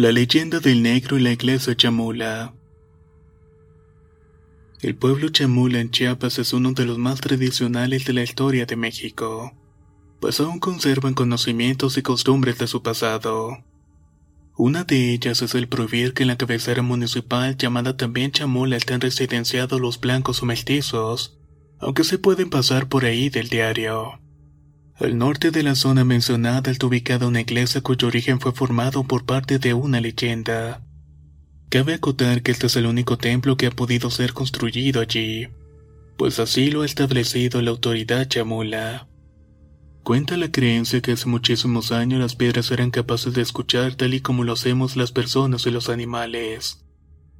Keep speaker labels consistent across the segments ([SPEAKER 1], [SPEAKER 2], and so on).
[SPEAKER 1] La leyenda del negro y la iglesia Chamula. El pueblo Chamula en Chiapas es uno de los más tradicionales de la historia de México, pues aún conservan conocimientos y costumbres de su pasado. Una de ellas es el prohibir que en la cabecera municipal llamada también Chamula estén residenciados los blancos o mestizos, aunque se pueden pasar por ahí del diario. Al norte de la zona mencionada está ubicada una iglesia cuyo origen fue formado por parte de una leyenda. Cabe acotar que este es el único templo que ha podido ser construido allí, pues así lo ha establecido la autoridad chamula. Cuenta la creencia que hace muchísimos años las piedras eran capaces de escuchar tal y como lo hacemos las personas y los animales.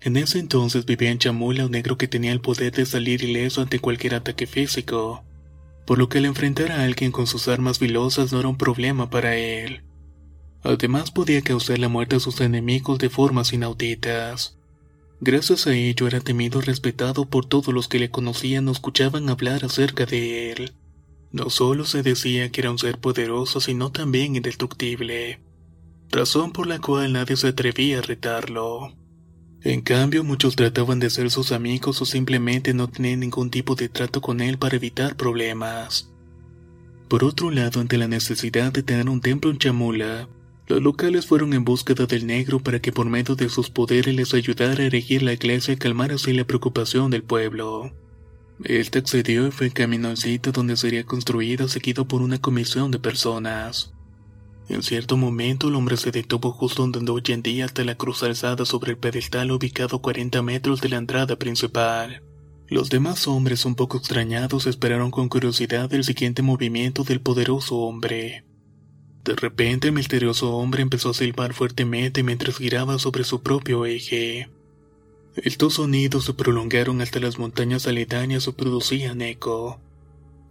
[SPEAKER 1] En ese entonces vivía en Chamula un negro que tenía el poder de salir ileso ante cualquier ataque físico por lo que el enfrentar a alguien con sus armas vilosas no era un problema para él. Además podía causar la muerte a sus enemigos de formas inauditas. Gracias a ello era temido y respetado por todos los que le conocían o escuchaban hablar acerca de él. No solo se decía que era un ser poderoso, sino también indestructible, razón por la cual nadie se atrevía a retarlo. En cambio, muchos trataban de ser sus amigos o simplemente no tenían ningún tipo de trato con él para evitar problemas. Por otro lado, ante la necesidad de tener un templo en Chamula, los locales fueron en búsqueda del negro para que por medio de sus poderes les ayudara a erigir la iglesia y calmar así la preocupación del pueblo. Este accedió y fue camino al sitio donde sería construido seguido por una comisión de personas. En cierto momento el hombre se detuvo justo donde hoy en día está la cruz alzada sobre el pedestal ubicado a 40 metros de la entrada principal. Los demás hombres un poco extrañados esperaron con curiosidad el siguiente movimiento del poderoso hombre. De repente el misterioso hombre empezó a silbar fuertemente mientras giraba sobre su propio eje. Estos sonidos se prolongaron hasta las montañas aledañas y producían eco.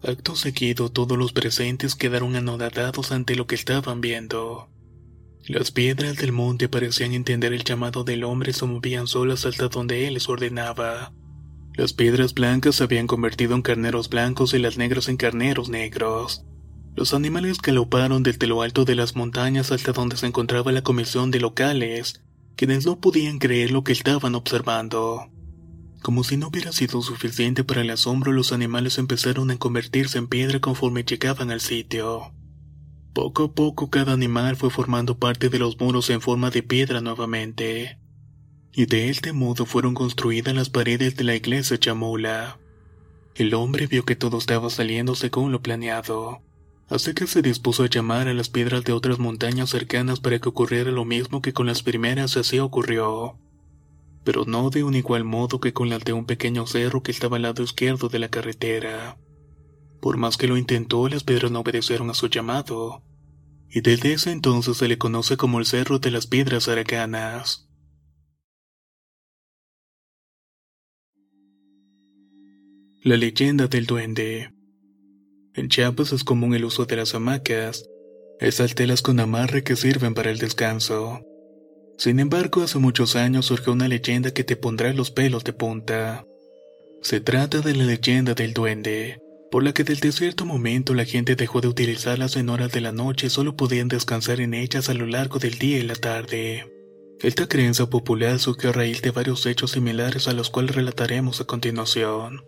[SPEAKER 1] Acto seguido todos los presentes quedaron anodadados ante lo que estaban viendo. Las piedras del monte parecían entender el llamado del hombre y se movían solas hasta donde él les ordenaba. Las piedras blancas se habían convertido en carneros blancos y las negras en carneros negros. Los animales galoparon desde lo alto de las montañas hasta donde se encontraba la comisión de locales, quienes no podían creer lo que estaban observando. Como si no hubiera sido suficiente para el asombro, los animales empezaron a convertirse en piedra conforme llegaban al sitio. Poco a poco cada animal fue formando parte de los muros en forma de piedra nuevamente. Y de este modo fueron construidas las paredes de la iglesia chamula. El hombre vio que todo estaba saliendo según lo planeado, así que se dispuso a llamar a las piedras de otras montañas cercanas para que ocurriera lo mismo que con las primeras así ocurrió pero no de un igual modo que con la de un pequeño cerro que estaba al lado izquierdo de la carretera. Por más que lo intentó, las piedras no obedecieron a su llamado, y desde ese entonces se le conoce como el Cerro de las Piedras Araganas. La leyenda del duende. En Chiapas es común el uso de las hamacas, esas telas con amarre que sirven para el descanso. Sin embargo, hace muchos años surgió una leyenda que te pondrá los pelos de punta. Se trata de la leyenda del duende, por la que desde cierto momento la gente dejó de utilizarlas en horas de la noche y solo podían descansar en ellas a lo largo del día y la tarde. Esta creencia popular surgió a raíz de varios hechos similares a los cuales relataremos a continuación.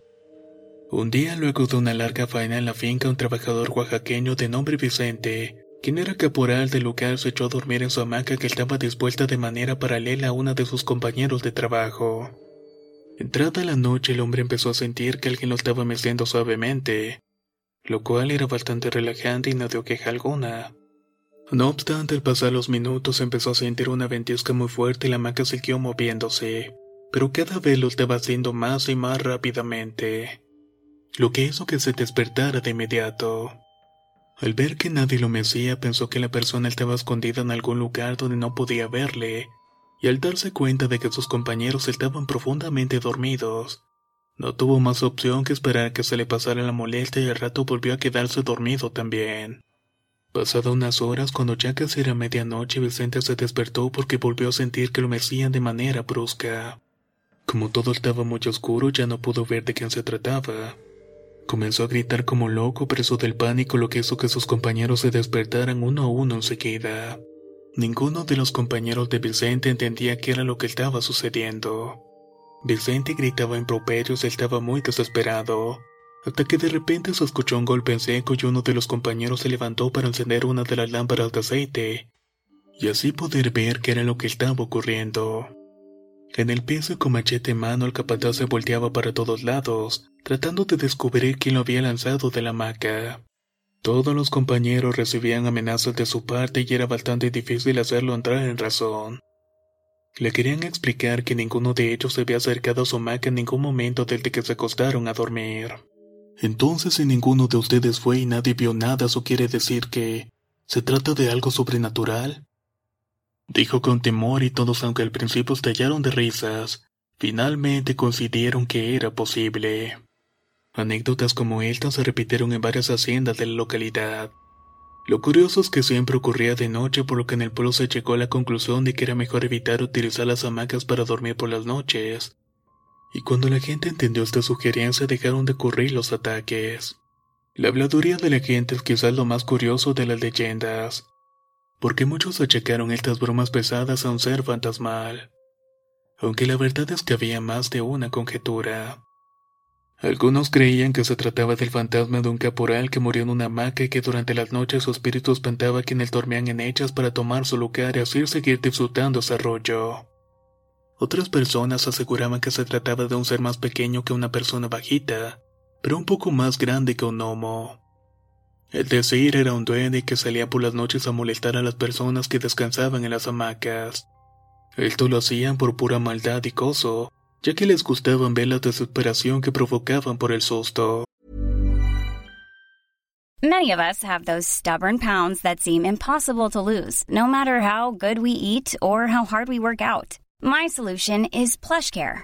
[SPEAKER 1] Un día luego de una larga faena en la finca, un trabajador oaxaqueño de nombre Vicente, quien era caporal del lugar, se echó a dormir en su hamaca que estaba dispuesta de manera paralela a una de sus compañeros de trabajo. Entrada la noche, el hombre empezó a sentir que alguien lo estaba meciendo suavemente, lo cual era bastante relajante y no dio queja alguna. No obstante, al pasar los minutos empezó a sentir una ventisca muy fuerte y la hamaca siguió moviéndose, pero cada vez lo estaba haciendo más y más rápidamente lo que hizo que se despertara de inmediato. Al ver que nadie lo mecía, pensó que la persona estaba escondida en algún lugar donde no podía verle, y al darse cuenta de que sus compañeros estaban profundamente dormidos, no tuvo más opción que esperar que se le pasara la molestia y al rato volvió a quedarse dormido también. Pasada unas horas, cuando ya casi era medianoche, Vicente se despertó porque volvió a sentir que lo mecían de manera brusca. Como todo estaba muy oscuro, ya no pudo ver de quién se trataba. Comenzó a gritar como loco, preso del pánico, lo que hizo que sus compañeros se despertaran uno a uno enseguida. Ninguno de los compañeros de Vicente entendía qué era lo que estaba sucediendo. Vicente gritaba improperios y estaba muy desesperado, hasta que de repente se escuchó un golpe en seco y uno de los compañeros se levantó para encender una de las lámparas de aceite, y así poder ver qué era lo que estaba ocurriendo. En el piso y con machete en mano el capataz se volteaba para todos lados, tratando de descubrir quién lo había lanzado de la hamaca. Todos los compañeros recibían amenazas de su parte y era bastante difícil hacerlo entrar en razón. Le querían explicar que ninguno de ellos se había acercado a su hamaca en ningún momento desde que se acostaron a dormir. Entonces, si ninguno de ustedes fue y nadie vio nada, ¿eso quiere decir que se trata de algo sobrenatural? Dijo con temor y todos aunque al principio estallaron de risas, finalmente coincidieron que era posible. Anécdotas como esta se repitieron en varias haciendas de la localidad. Lo curioso es que siempre ocurría de noche, por lo que en el pueblo se llegó a la conclusión de que era mejor evitar utilizar las hamacas para dormir por las noches. Y cuando la gente entendió esta sugerencia dejaron de ocurrir los ataques. La habladuría de la gente es quizás lo más curioso de las leyendas porque muchos achacaron estas bromas pesadas a un ser fantasmal, aunque la verdad es que había más de una conjetura. Algunos creían que se trataba del fantasma de un caporal que murió en una hamaca y que durante las noches su espíritu espantaba a quienes dormían en ellas para tomar su lugar y así seguir disfrutando ese rollo. Otras personas aseguraban que se trataba de un ser más pequeño que una persona bajita, pero un poco más grande que un gnomo. El decir era un duende que salía por las noches a molestar a las personas que descansaban en las hamacas. Esto lo hacían por pura maldad y coso, ya que les gustaban ver la desesperación que provocaban por el susto.
[SPEAKER 2] Many of us have those stubborn pounds that seem impossible to lose, no matter how good we eat or how hard we work out. My solution is PlushCare.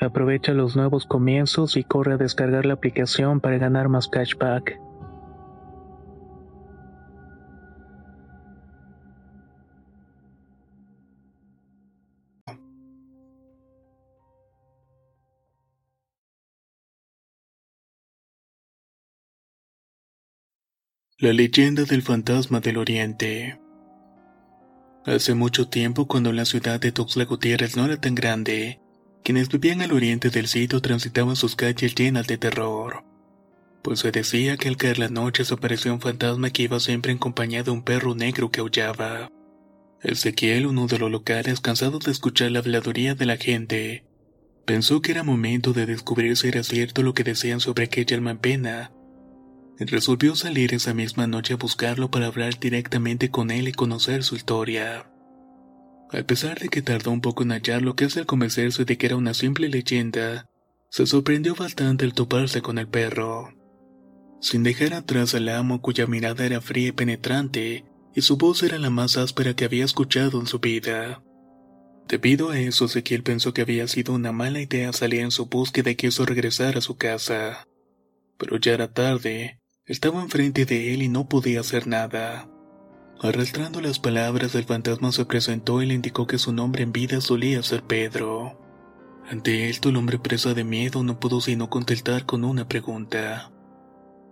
[SPEAKER 3] Aprovecha los nuevos comienzos y corre a descargar la aplicación para ganar más cashback.
[SPEAKER 1] La leyenda del fantasma del Oriente. Hace mucho tiempo, cuando la ciudad de Tuxtla Gutiérrez no era tan grande, quienes vivían al oriente del sitio transitaban sus calles llenas de terror. Pues se decía que al caer la noche se apareció un fantasma que iba siempre acompañado de un perro negro que aullaba. Ezequiel, uno de los locales, cansado de escuchar la habladuría de la gente, pensó que era momento de descubrir si era cierto lo que decían sobre aquella alma en pena. Resolvió salir esa misma noche a buscarlo para hablar directamente con él y conocer su historia. A pesar de que tardó un poco en hallar lo que hace al convencerse de que era una simple leyenda, se sorprendió bastante al toparse con el perro. Sin dejar atrás al amo cuya mirada era fría y penetrante, y su voz era la más áspera que había escuchado en su vida. Debido a eso, Ezequiel pensó que había sido una mala idea salir en su búsqueda y quiso regresar a su casa. Pero ya era tarde, estaba enfrente de él y no podía hacer nada. Arrastrando las palabras, el fantasma se presentó y le indicó que su nombre en vida solía ser Pedro. Ante esto, el hombre presa de miedo no pudo sino contestar con una pregunta.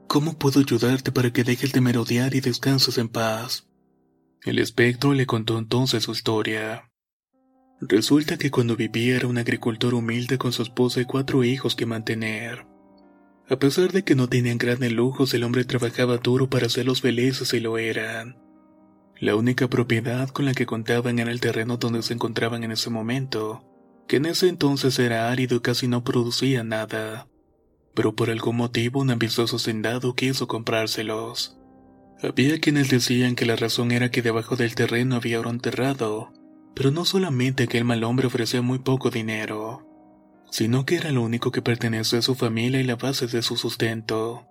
[SPEAKER 1] ¿Cómo puedo ayudarte para que dejes de merodear y descanses en paz? El espectro le contó entonces su historia. Resulta que cuando vivía era un agricultor humilde con su esposa y cuatro hijos que mantener. A pesar de que no tenían grandes lujos, el hombre trabajaba duro para hacerlos felices y lo eran. La única propiedad con la que contaban era el terreno donde se encontraban en ese momento, que en ese entonces era árido y casi no producía nada. Pero por algún motivo un ambicioso hacendado quiso comprárselos. Había quienes decían que la razón era que debajo del terreno había oro enterrado, pero no solamente que el mal hombre ofrecía muy poco dinero, sino que era lo único que pertenecía a su familia y la base de su sustento.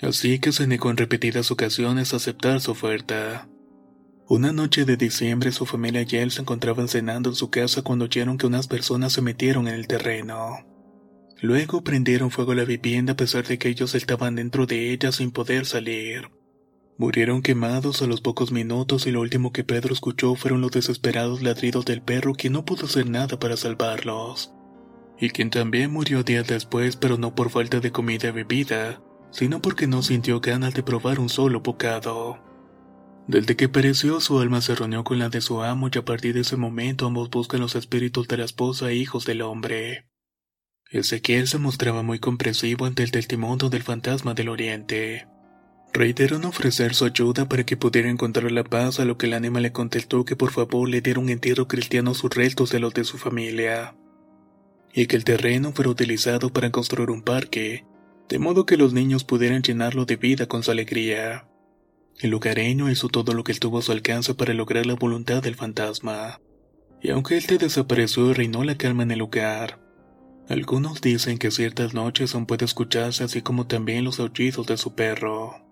[SPEAKER 1] Así que se negó en repetidas ocasiones a aceptar su oferta. Una noche de diciembre su familia y él se encontraban cenando en su casa cuando oyeron que unas personas se metieron en el terreno. Luego prendieron fuego a la vivienda a pesar de que ellos estaban dentro de ella sin poder salir. Murieron quemados a los pocos minutos y lo último que Pedro escuchó fueron los desesperados ladridos del perro que no pudo hacer nada para salvarlos. Y quien también murió días después pero no por falta de comida y bebida, sino porque no sintió ganas de probar un solo bocado. Desde que pereció, su alma se reunió con la de su amo y a partir de ese momento ambos buscan los espíritus de la esposa e hijos del hombre. Ezequiel se mostraba muy comprensivo ante el testimonio del fantasma del oriente. Reiteró en ofrecer su ayuda para que pudiera encontrar la paz, a lo que el ánima le contestó que por favor le diera un entierro cristiano sus restos de los de su familia, y que el terreno fuera utilizado para construir un parque, de modo que los niños pudieran llenarlo de vida con su alegría. El lugareño hizo todo lo que estuvo a su alcance para lograr la voluntad del fantasma. Y aunque él te desapareció, reinó la calma en el lugar. Algunos dicen que ciertas noches aún puede escucharse así como también los aullidos de su perro.